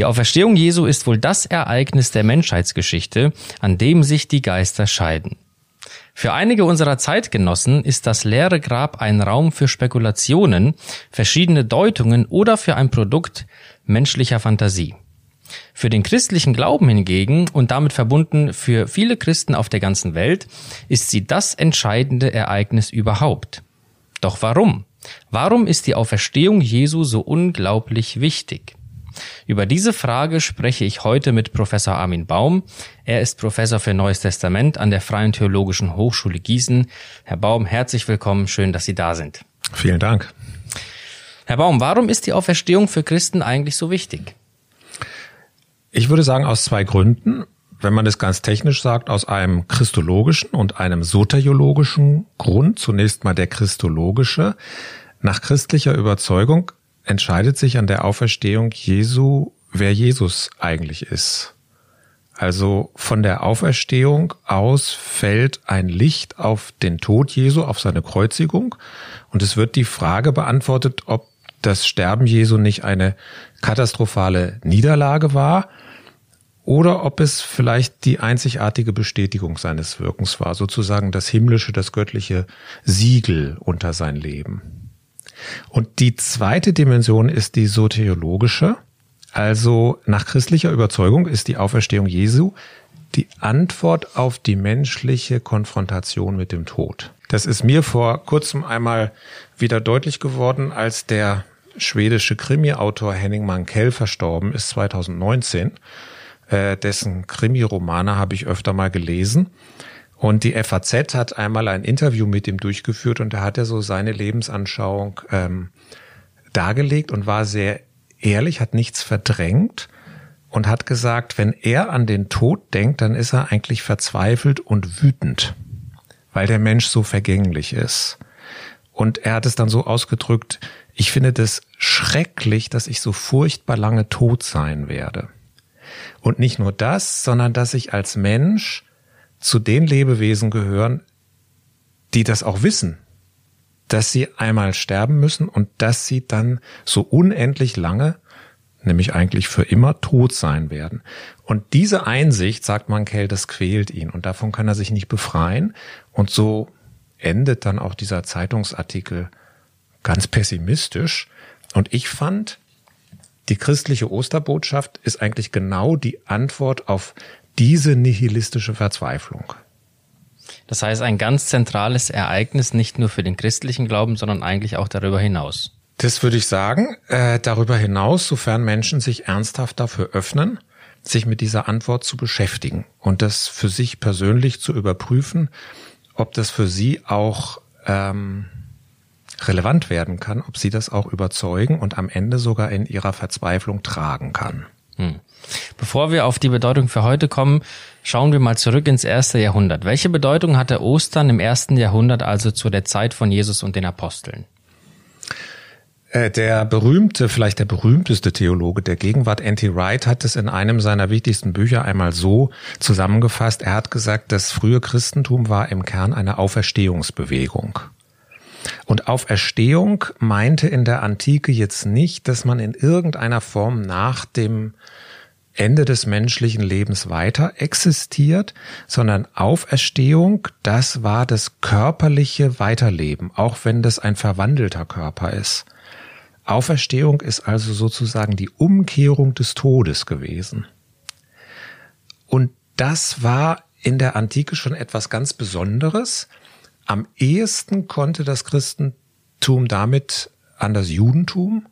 Die Auferstehung Jesu ist wohl das Ereignis der Menschheitsgeschichte, an dem sich die Geister scheiden. Für einige unserer Zeitgenossen ist das leere Grab ein Raum für Spekulationen, verschiedene Deutungen oder für ein Produkt menschlicher Fantasie. Für den christlichen Glauben hingegen und damit verbunden für viele Christen auf der ganzen Welt ist sie das entscheidende Ereignis überhaupt. Doch warum? Warum ist die Auferstehung Jesu so unglaublich wichtig? Über diese Frage spreche ich heute mit Professor Armin Baum. Er ist Professor für Neues Testament an der Freien Theologischen Hochschule Gießen. Herr Baum, herzlich willkommen. Schön, dass Sie da sind. Vielen Dank. Herr Baum, warum ist die Auferstehung für Christen eigentlich so wichtig? Ich würde sagen, aus zwei Gründen. Wenn man das ganz technisch sagt, aus einem christologischen und einem soteriologischen Grund. Zunächst mal der christologische. Nach christlicher Überzeugung entscheidet sich an der Auferstehung Jesu, wer Jesus eigentlich ist. Also von der Auferstehung aus fällt ein Licht auf den Tod Jesu, auf seine Kreuzigung. Und es wird die Frage beantwortet, ob das Sterben Jesu nicht eine katastrophale Niederlage war oder ob es vielleicht die einzigartige Bestätigung seines Wirkens war, sozusagen das himmlische, das göttliche Siegel unter sein Leben. Und die zweite Dimension ist die soteriologische. Also nach christlicher Überzeugung ist die Auferstehung Jesu die Antwort auf die menschliche Konfrontation mit dem Tod. Das ist mir vor kurzem einmal wieder deutlich geworden, als der schwedische Krimi-Autor Henning Mankell verstorben ist 2019. Äh, dessen Krimi-Romane habe ich öfter mal gelesen. Und die FAZ hat einmal ein Interview mit ihm durchgeführt und da hat er so seine Lebensanschauung ähm, dargelegt und war sehr ehrlich, hat nichts verdrängt und hat gesagt, wenn er an den Tod denkt, dann ist er eigentlich verzweifelt und wütend, weil der Mensch so vergänglich ist. Und er hat es dann so ausgedrückt, ich finde das schrecklich, dass ich so furchtbar lange tot sein werde. Und nicht nur das, sondern dass ich als Mensch zu den Lebewesen gehören, die das auch wissen, dass sie einmal sterben müssen und dass sie dann so unendlich lange, nämlich eigentlich für immer tot sein werden. Und diese Einsicht, sagt man Kell, das quält ihn und davon kann er sich nicht befreien. Und so endet dann auch dieser Zeitungsartikel ganz pessimistisch. Und ich fand, die christliche Osterbotschaft ist eigentlich genau die Antwort auf diese nihilistische Verzweiflung. Das heißt, ein ganz zentrales Ereignis nicht nur für den christlichen Glauben, sondern eigentlich auch darüber hinaus. Das würde ich sagen. Äh, darüber hinaus, sofern Menschen sich ernsthaft dafür öffnen, sich mit dieser Antwort zu beschäftigen und das für sich persönlich zu überprüfen, ob das für sie auch ähm, relevant werden kann, ob sie das auch überzeugen und am Ende sogar in ihrer Verzweiflung tragen kann. Hm. Bevor wir auf die Bedeutung für heute kommen, schauen wir mal zurück ins erste Jahrhundert. Welche Bedeutung hatte Ostern im ersten Jahrhundert, also zu der Zeit von Jesus und den Aposteln? Äh, der berühmte, vielleicht der berühmteste Theologe der Gegenwart, N.T. Wright, hat es in einem seiner wichtigsten Bücher einmal so zusammengefasst. Er hat gesagt, das frühe Christentum war im Kern eine Auferstehungsbewegung. Und Auferstehung meinte in der Antike jetzt nicht, dass man in irgendeiner Form nach dem Ende des menschlichen Lebens weiter existiert, sondern Auferstehung, das war das körperliche Weiterleben, auch wenn das ein verwandelter Körper ist. Auferstehung ist also sozusagen die Umkehrung des Todes gewesen. Und das war in der Antike schon etwas ganz Besonderes, am ehesten konnte das Christentum damit an das Judentum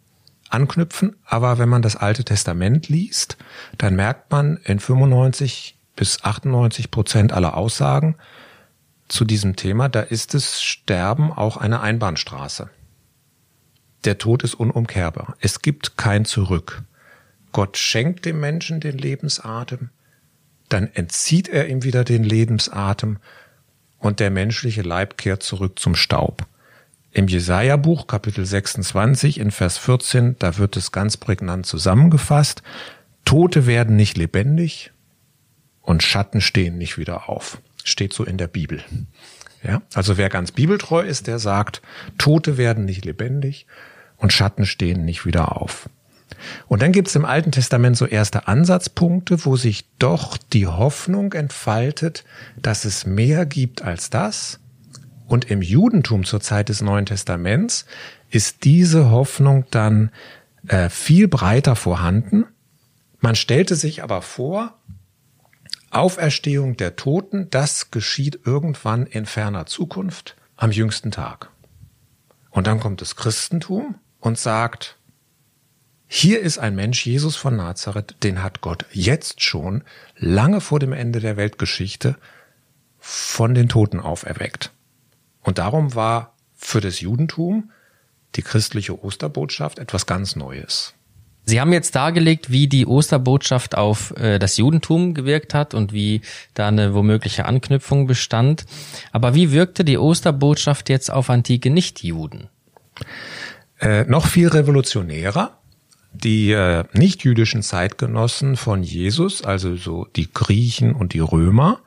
anknüpfen, aber wenn man das Alte Testament liest, dann merkt man in 95 bis 98 Prozent aller Aussagen zu diesem Thema, da ist das Sterben auch eine Einbahnstraße. Der Tod ist unumkehrbar. Es gibt kein Zurück. Gott schenkt dem Menschen den Lebensatem, dann entzieht er ihm wieder den Lebensatem und der menschliche Leib kehrt zurück zum Staub. Im Jesaja-Buch, Kapitel 26, in Vers 14, da wird es ganz prägnant zusammengefasst. Tote werden nicht lebendig und Schatten stehen nicht wieder auf. Steht so in der Bibel. Ja, also wer ganz bibeltreu ist, der sagt, Tote werden nicht lebendig und Schatten stehen nicht wieder auf. Und dann gibt es im Alten Testament so erste Ansatzpunkte, wo sich doch die Hoffnung entfaltet, dass es mehr gibt als das. Und im Judentum zur Zeit des Neuen Testaments ist diese Hoffnung dann äh, viel breiter vorhanden. Man stellte sich aber vor, Auferstehung der Toten, das geschieht irgendwann in ferner Zukunft am jüngsten Tag. Und dann kommt das Christentum und sagt, hier ist ein Mensch, Jesus von Nazareth, den hat Gott jetzt schon, lange vor dem Ende der Weltgeschichte, von den Toten auferweckt. Und darum war für das Judentum die christliche Osterbotschaft etwas ganz Neues. Sie haben jetzt dargelegt, wie die Osterbotschaft auf äh, das Judentum gewirkt hat und wie da eine womögliche Anknüpfung bestand. Aber wie wirkte die Osterbotschaft jetzt auf antike Nichtjuden? Äh, noch viel revolutionärer. Die äh, nichtjüdischen Zeitgenossen von Jesus, also so die Griechen und die Römer,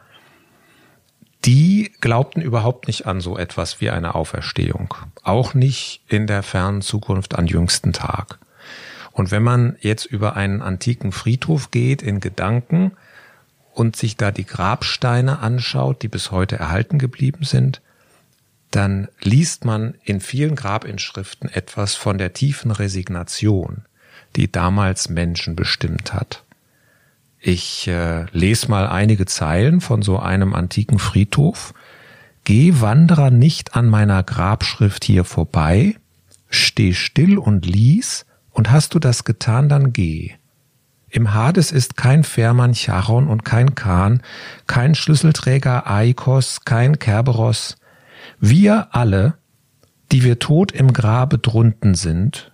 die glaubten überhaupt nicht an so etwas wie eine Auferstehung. Auch nicht in der fernen Zukunft an jüngsten Tag. Und wenn man jetzt über einen antiken Friedhof geht in Gedanken und sich da die Grabsteine anschaut, die bis heute erhalten geblieben sind, dann liest man in vielen Grabinschriften etwas von der tiefen Resignation, die damals Menschen bestimmt hat. Ich äh, lese mal einige Zeilen von so einem antiken Friedhof. Geh Wanderer nicht an meiner Grabschrift hier vorbei, steh still und lies, und hast du das getan, dann geh. Im Hades ist kein Fährmann Charon und kein Kahn, kein Schlüsselträger Aikos, kein Kerberos. Wir alle, die wir tot im Grabe drunten sind,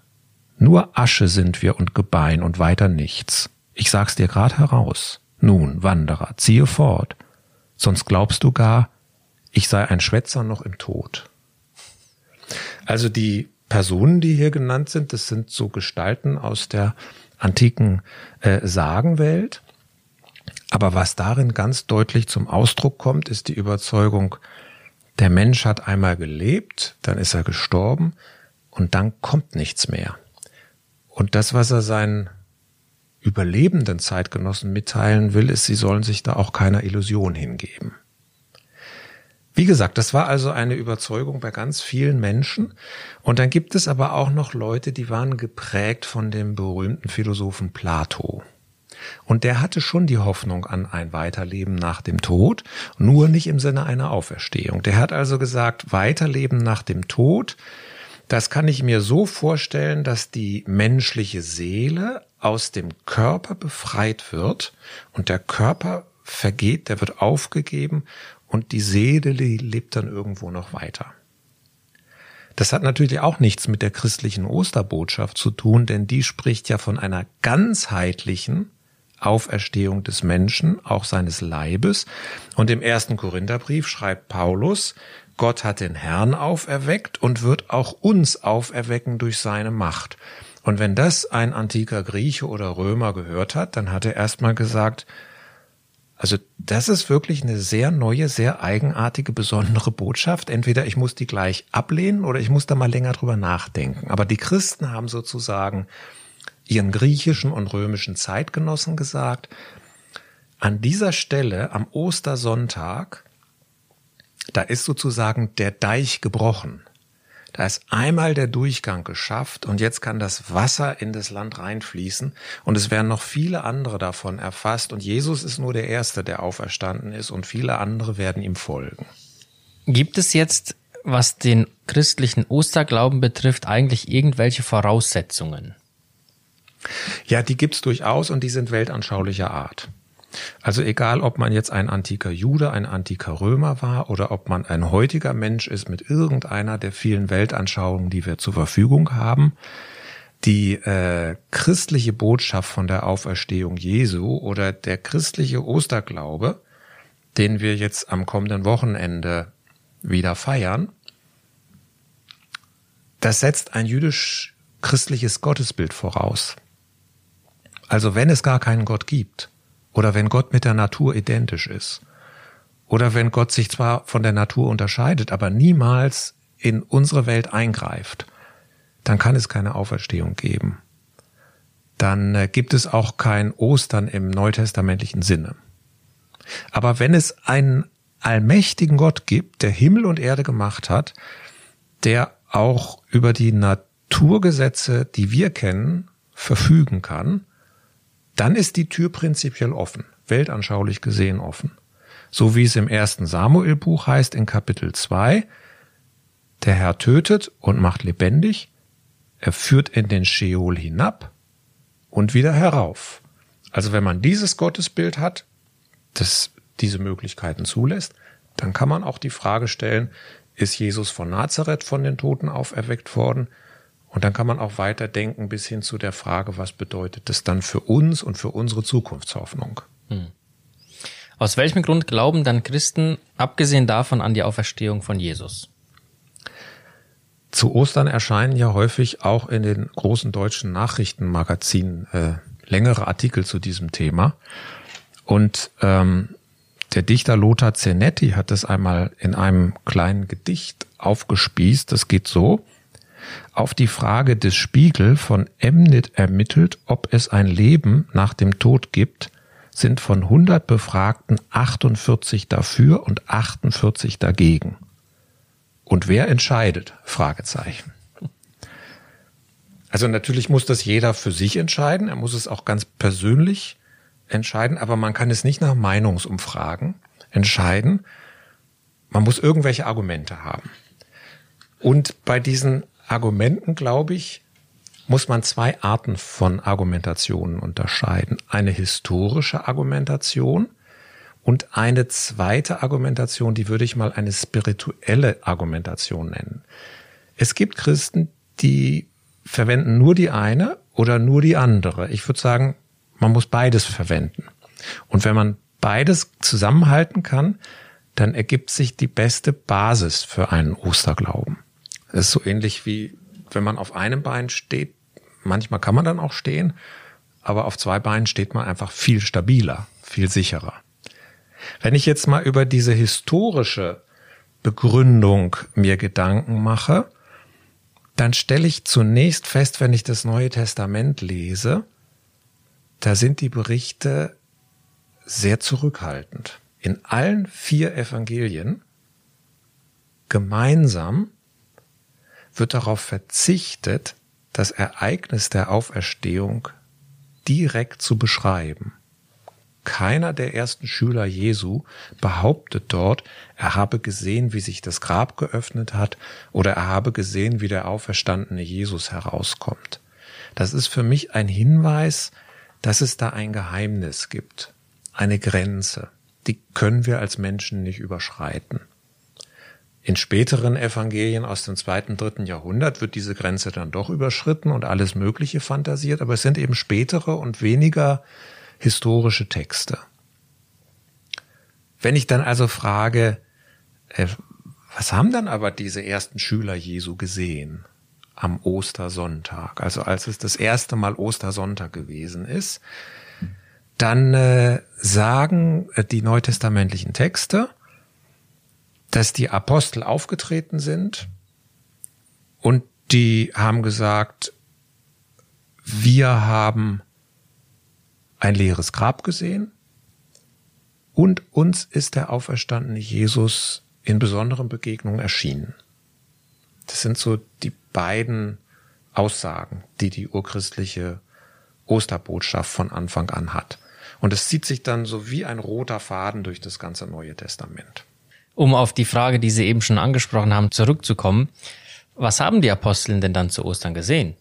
nur Asche sind wir und Gebein und weiter nichts. Ich sag's dir grad heraus. Nun, Wanderer, ziehe fort, sonst glaubst du gar, ich sei ein Schwätzer noch im Tod. Also die Personen, die hier genannt sind, das sind so Gestalten aus der antiken äh, Sagenwelt. Aber was darin ganz deutlich zum Ausdruck kommt, ist die Überzeugung, der Mensch hat einmal gelebt, dann ist er gestorben und dann kommt nichts mehr. Und das, was er seinen überlebenden Zeitgenossen mitteilen will, ist, sie sollen sich da auch keiner Illusion hingeben. Wie gesagt, das war also eine Überzeugung bei ganz vielen Menschen. Und dann gibt es aber auch noch Leute, die waren geprägt von dem berühmten Philosophen Plato. Und der hatte schon die Hoffnung an ein Weiterleben nach dem Tod, nur nicht im Sinne einer Auferstehung. Der hat also gesagt, Weiterleben nach dem Tod, das kann ich mir so vorstellen, dass die menschliche Seele aus dem Körper befreit wird und der Körper vergeht, der wird aufgegeben und die Seele lebt dann irgendwo noch weiter. Das hat natürlich auch nichts mit der christlichen Osterbotschaft zu tun, denn die spricht ja von einer ganzheitlichen Auferstehung des Menschen, auch seines Leibes. Und im ersten Korintherbrief schreibt Paulus, Gott hat den Herrn auferweckt und wird auch uns auferwecken durch seine Macht. Und wenn das ein antiker Grieche oder Römer gehört hat, dann hat er erstmal gesagt, also das ist wirklich eine sehr neue, sehr eigenartige, besondere Botschaft. Entweder ich muss die gleich ablehnen oder ich muss da mal länger drüber nachdenken. Aber die Christen haben sozusagen ihren griechischen und römischen Zeitgenossen gesagt, an dieser Stelle am Ostersonntag, da ist sozusagen der Deich gebrochen. Da ist einmal der Durchgang geschafft und jetzt kann das Wasser in das Land reinfließen und es werden noch viele andere davon erfasst und Jesus ist nur der Erste, der auferstanden ist und viele andere werden ihm folgen. Gibt es jetzt, was den christlichen Osterglauben betrifft, eigentlich irgendwelche Voraussetzungen? Ja, die gibt's durchaus und die sind weltanschaulicher Art. Also egal, ob man jetzt ein antiker Jude, ein antiker Römer war oder ob man ein heutiger Mensch ist mit irgendeiner der vielen Weltanschauungen, die wir zur Verfügung haben, die äh, christliche Botschaft von der Auferstehung Jesu oder der christliche Osterglaube, den wir jetzt am kommenden Wochenende wieder feiern, das setzt ein jüdisch-christliches Gottesbild voraus. Also wenn es gar keinen Gott gibt, oder wenn Gott mit der Natur identisch ist. Oder wenn Gott sich zwar von der Natur unterscheidet, aber niemals in unsere Welt eingreift, dann kann es keine Auferstehung geben. dann äh, gibt es auch kein Ostern im neutestamentlichen Sinne. Aber wenn es einen allmächtigen Gott gibt, der Himmel und Erde gemacht hat, der auch über die Naturgesetze, die wir kennen, verfügen kann, dann ist die Tür prinzipiell offen, weltanschaulich gesehen offen. So wie es im ersten Samuel-Buch heißt in Kapitel 2, der Herr tötet und macht lebendig, er führt in den Scheol hinab und wieder herauf. Also wenn man dieses Gottesbild hat, das diese Möglichkeiten zulässt, dann kann man auch die Frage stellen, ist Jesus von Nazareth von den Toten auferweckt worden? Und dann kann man auch weiter denken bis hin zu der Frage, was bedeutet das dann für uns und für unsere Zukunftshoffnung? Hm. Aus welchem Grund glauben dann Christen, abgesehen davon, an die Auferstehung von Jesus? Zu Ostern erscheinen ja häufig auch in den großen deutschen Nachrichtenmagazinen äh, längere Artikel zu diesem Thema. Und ähm, der Dichter Lothar Zenetti hat es einmal in einem kleinen Gedicht aufgespießt. Das geht so. Auf die Frage des Spiegel von Emnit ermittelt, ob es ein Leben nach dem Tod gibt, sind von 100 Befragten 48 dafür und 48 dagegen. Und wer entscheidet? Fragezeichen. Also natürlich muss das jeder für sich entscheiden. Er muss es auch ganz persönlich entscheiden, aber man kann es nicht nach Meinungsumfragen entscheiden. Man muss irgendwelche Argumente haben. Und bei diesen Argumenten, glaube ich, muss man zwei Arten von Argumentationen unterscheiden. Eine historische Argumentation und eine zweite Argumentation, die würde ich mal eine spirituelle Argumentation nennen. Es gibt Christen, die verwenden nur die eine oder nur die andere. Ich würde sagen, man muss beides verwenden. Und wenn man beides zusammenhalten kann, dann ergibt sich die beste Basis für einen Osterglauben. Das ist so ähnlich wie wenn man auf einem Bein steht. Manchmal kann man dann auch stehen, aber auf zwei Beinen steht man einfach viel stabiler, viel sicherer. Wenn ich jetzt mal über diese historische Begründung mir Gedanken mache, dann stelle ich zunächst fest, wenn ich das Neue Testament lese, da sind die Berichte sehr zurückhaltend. In allen vier Evangelien gemeinsam wird darauf verzichtet, das Ereignis der Auferstehung direkt zu beschreiben. Keiner der ersten Schüler Jesu behauptet dort, er habe gesehen, wie sich das Grab geöffnet hat oder er habe gesehen, wie der auferstandene Jesus herauskommt. Das ist für mich ein Hinweis, dass es da ein Geheimnis gibt, eine Grenze, die können wir als Menschen nicht überschreiten. In späteren Evangelien aus dem zweiten, dritten Jahrhundert wird diese Grenze dann doch überschritten und alles Mögliche fantasiert, aber es sind eben spätere und weniger historische Texte. Wenn ich dann also frage, äh, was haben dann aber diese ersten Schüler Jesu gesehen? am Ostersonntag, also als es das erste Mal Ostersonntag gewesen ist, dann äh, sagen äh, die neutestamentlichen Texte, dass die Apostel aufgetreten sind und die haben gesagt, wir haben ein leeres Grab gesehen und uns ist der auferstandene Jesus in besonderen Begegnungen erschienen. Das sind so die beiden Aussagen, die die urchristliche Osterbotschaft von Anfang an hat. Und es zieht sich dann so wie ein roter Faden durch das ganze Neue Testament. Um auf die Frage, die Sie eben schon angesprochen haben, zurückzukommen, was haben die Aposteln denn dann zu Ostern gesehen?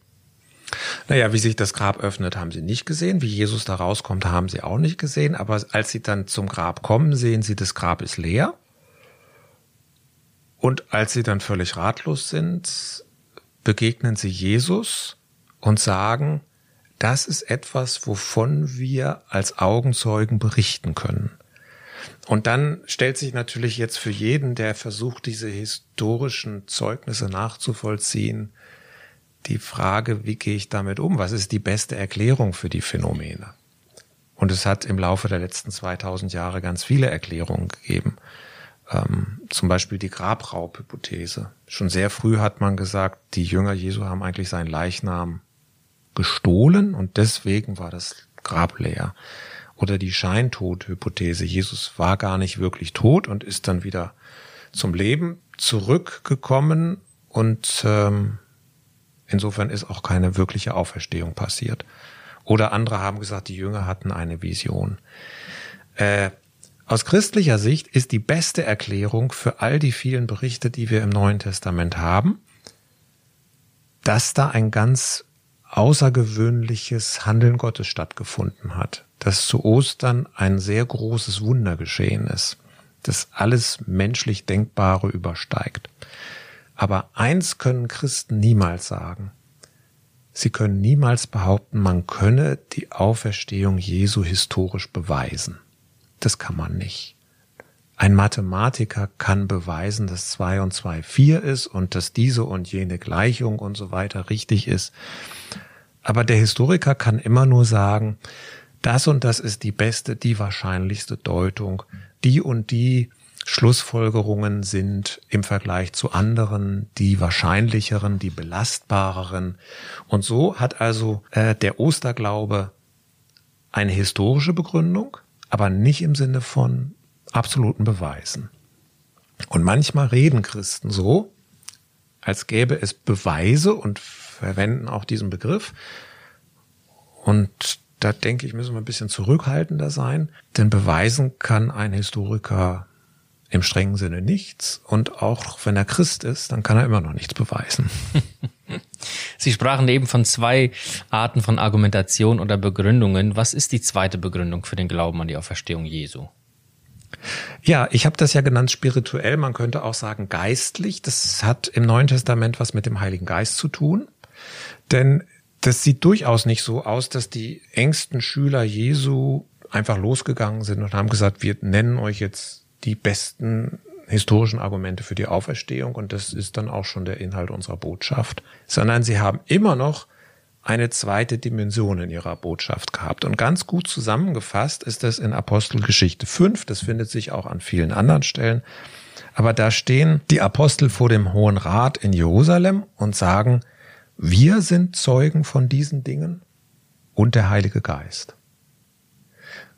Naja, wie sich das Grab öffnet, haben sie nicht gesehen. Wie Jesus da rauskommt, haben sie auch nicht gesehen. Aber als sie dann zum Grab kommen, sehen sie, das Grab ist leer. Und als sie dann völlig ratlos sind, begegnen sie Jesus und sagen, das ist etwas, wovon wir als Augenzeugen berichten können. Und dann stellt sich natürlich jetzt für jeden, der versucht, diese historischen Zeugnisse nachzuvollziehen, die Frage, wie gehe ich damit um? Was ist die beste Erklärung für die Phänomene? Und es hat im Laufe der letzten 2000 Jahre ganz viele Erklärungen gegeben. Ähm, zum Beispiel die Grabraubhypothese. Schon sehr früh hat man gesagt, die Jünger Jesu haben eigentlich seinen Leichnam gestohlen und deswegen war das Grab leer. Oder die Scheintod-Hypothese, Jesus war gar nicht wirklich tot und ist dann wieder zum Leben zurückgekommen und ähm, insofern ist auch keine wirkliche Auferstehung passiert. Oder andere haben gesagt, die Jünger hatten eine Vision. Äh, aus christlicher Sicht ist die beste Erklärung für all die vielen Berichte, die wir im Neuen Testament haben, dass da ein ganz außergewöhnliches Handeln Gottes stattgefunden hat, dass zu Ostern ein sehr großes Wunder geschehen ist, das alles menschlich Denkbare übersteigt. Aber eins können Christen niemals sagen. Sie können niemals behaupten, man könne die Auferstehung Jesu historisch beweisen. Das kann man nicht. Ein Mathematiker kann beweisen, dass zwei und zwei vier ist und dass diese und jene Gleichung und so weiter richtig ist. Aber der Historiker kann immer nur sagen, das und das ist die beste, die wahrscheinlichste Deutung, die und die Schlussfolgerungen sind im Vergleich zu anderen die wahrscheinlicheren, die belastbareren. Und so hat also äh, der Osterglaube eine historische Begründung, aber nicht im Sinne von absoluten Beweisen. Und manchmal reden Christen so, als gäbe es Beweise und verwenden auch diesen Begriff. Und da denke ich, müssen wir ein bisschen zurückhaltender sein, denn beweisen kann ein Historiker im strengen Sinne nichts. Und auch wenn er Christ ist, dann kann er immer noch nichts beweisen. Sie sprachen eben von zwei Arten von Argumentation oder Begründungen. Was ist die zweite Begründung für den Glauben an die Auferstehung Jesu? Ja, ich habe das ja genannt spirituell, man könnte auch sagen geistlich. Das hat im Neuen Testament was mit dem Heiligen Geist zu tun. Denn das sieht durchaus nicht so aus, dass die engsten Schüler Jesu einfach losgegangen sind und haben gesagt, wir nennen euch jetzt die besten historischen Argumente für die Auferstehung und das ist dann auch schon der Inhalt unserer Botschaft, sondern sie haben immer noch eine zweite Dimension in ihrer Botschaft gehabt. Und ganz gut zusammengefasst ist das in Apostelgeschichte 5, das findet sich auch an vielen anderen Stellen. Aber da stehen die Apostel vor dem Hohen Rat in Jerusalem und sagen, wir sind Zeugen von diesen Dingen und der Heilige Geist.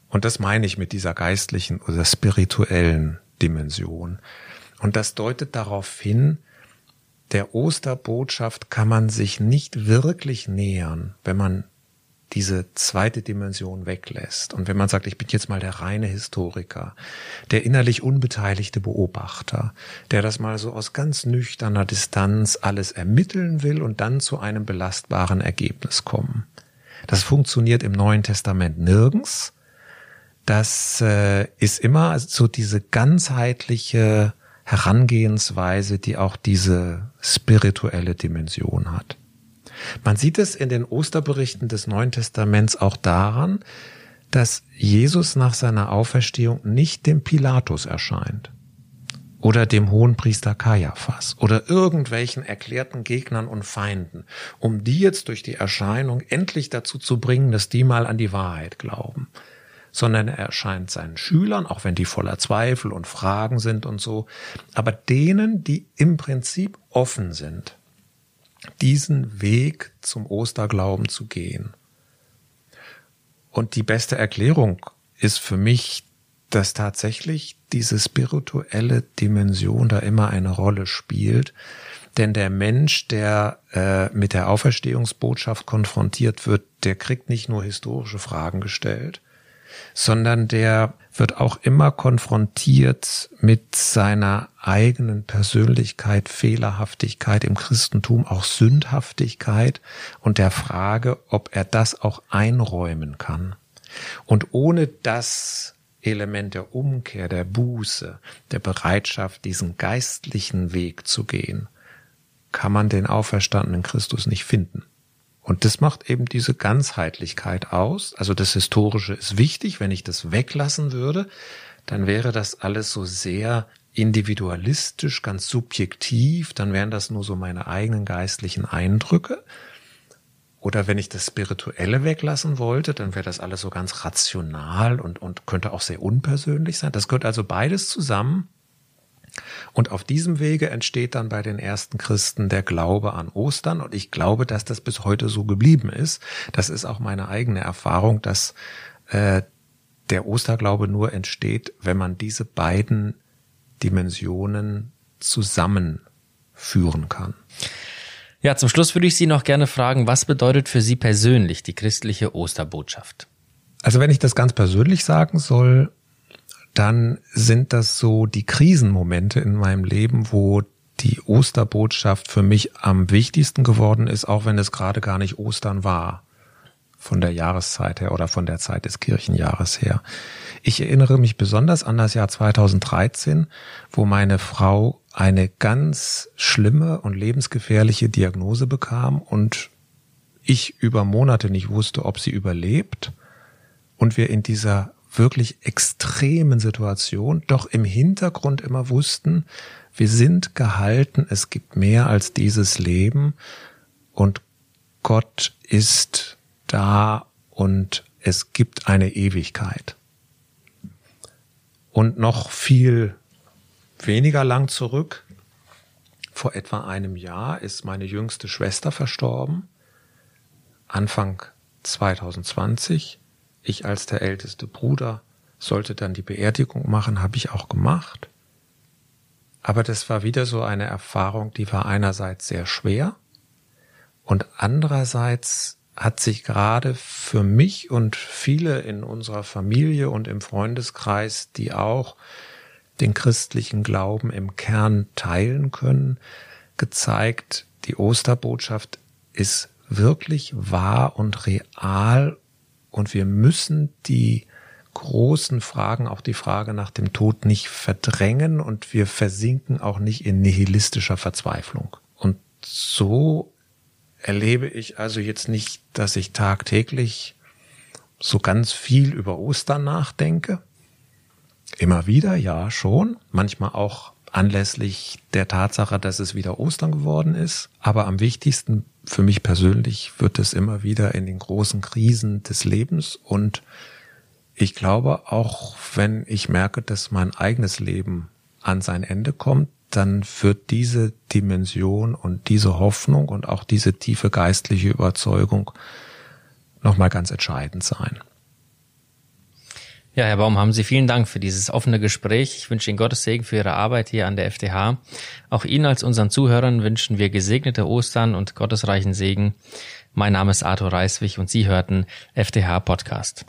Und das meine ich mit dieser geistlichen oder spirituellen Dimension. Und das deutet darauf hin, der Osterbotschaft kann man sich nicht wirklich nähern, wenn man diese zweite Dimension weglässt. Und wenn man sagt, ich bin jetzt mal der reine Historiker, der innerlich unbeteiligte Beobachter, der das mal so aus ganz nüchterner Distanz alles ermitteln will und dann zu einem belastbaren Ergebnis kommen. Das funktioniert im Neuen Testament nirgends. Das äh, ist immer so diese ganzheitliche Herangehensweise, die auch diese spirituelle Dimension hat. Man sieht es in den Osterberichten des Neuen Testaments auch daran, dass Jesus nach seiner Auferstehung nicht dem Pilatus erscheint oder dem Hohenpriester Kaiaphas oder irgendwelchen erklärten Gegnern und Feinden, um die jetzt durch die Erscheinung endlich dazu zu bringen, dass die mal an die Wahrheit glauben, sondern er erscheint seinen Schülern, auch wenn die voller Zweifel und Fragen sind und so, aber denen, die im Prinzip offen sind diesen Weg zum Osterglauben zu gehen. Und die beste Erklärung ist für mich, dass tatsächlich diese spirituelle Dimension da immer eine Rolle spielt. Denn der Mensch, der äh, mit der Auferstehungsbotschaft konfrontiert wird, der kriegt nicht nur historische Fragen gestellt, sondern der wird auch immer konfrontiert mit seiner eigenen Persönlichkeit, Fehlerhaftigkeit im Christentum, auch Sündhaftigkeit und der Frage, ob er das auch einräumen kann. Und ohne das Element der Umkehr, der Buße, der Bereitschaft, diesen geistlichen Weg zu gehen, kann man den auferstandenen Christus nicht finden. Und das macht eben diese Ganzheitlichkeit aus. Also das Historische ist wichtig. Wenn ich das weglassen würde, dann wäre das alles so sehr individualistisch, ganz subjektiv. Dann wären das nur so meine eigenen geistlichen Eindrücke. Oder wenn ich das Spirituelle weglassen wollte, dann wäre das alles so ganz rational und, und könnte auch sehr unpersönlich sein. Das gehört also beides zusammen. Und auf diesem Wege entsteht dann bei den ersten Christen der Glaube an Ostern. Und ich glaube, dass das bis heute so geblieben ist. Das ist auch meine eigene Erfahrung, dass äh, der Osterglaube nur entsteht, wenn man diese beiden Dimensionen zusammenführen kann. Ja, zum Schluss würde ich Sie noch gerne fragen, was bedeutet für Sie persönlich die christliche Osterbotschaft? Also wenn ich das ganz persönlich sagen soll, dann sind das so die Krisenmomente in meinem Leben, wo die Osterbotschaft für mich am wichtigsten geworden ist, auch wenn es gerade gar nicht Ostern war, von der Jahreszeit her oder von der Zeit des Kirchenjahres her. Ich erinnere mich besonders an das Jahr 2013, wo meine Frau eine ganz schlimme und lebensgefährliche Diagnose bekam und ich über Monate nicht wusste, ob sie überlebt und wir in dieser wirklich extremen Situation doch im Hintergrund immer wussten, wir sind gehalten, es gibt mehr als dieses Leben und Gott ist da und es gibt eine Ewigkeit. Und noch viel weniger lang zurück, vor etwa einem Jahr, ist meine jüngste Schwester verstorben. Anfang 2020. Ich als der älteste Bruder sollte dann die Beerdigung machen, habe ich auch gemacht. Aber das war wieder so eine Erfahrung, die war einerseits sehr schwer und andererseits hat sich gerade für mich und viele in unserer Familie und im Freundeskreis, die auch den christlichen Glauben im Kern teilen können, gezeigt, die Osterbotschaft ist wirklich wahr und real und wir müssen die großen Fragen, auch die Frage nach dem Tod nicht verdrängen und wir versinken auch nicht in nihilistischer Verzweiflung. Und so erlebe ich also jetzt nicht, dass ich tagtäglich so ganz viel über Ostern nachdenke. Immer wieder, ja, schon. Manchmal auch anlässlich der Tatsache, dass es wieder Ostern geworden ist. Aber am wichtigsten für mich persönlich wird es immer wieder in den großen Krisen des Lebens. Und ich glaube, auch wenn ich merke, dass mein eigenes Leben an sein Ende kommt, dann wird diese Dimension und diese Hoffnung und auch diese tiefe geistliche Überzeugung nochmal ganz entscheidend sein. Ja, Herr Baum, haben Sie vielen Dank für dieses offene Gespräch. Ich wünsche Ihnen Gottes Segen für Ihre Arbeit hier an der FDH. Auch Ihnen als unseren Zuhörern wünschen wir gesegnete Ostern und gottesreichen Segen. Mein Name ist Arthur Reiswig und Sie hörten FDH Podcast.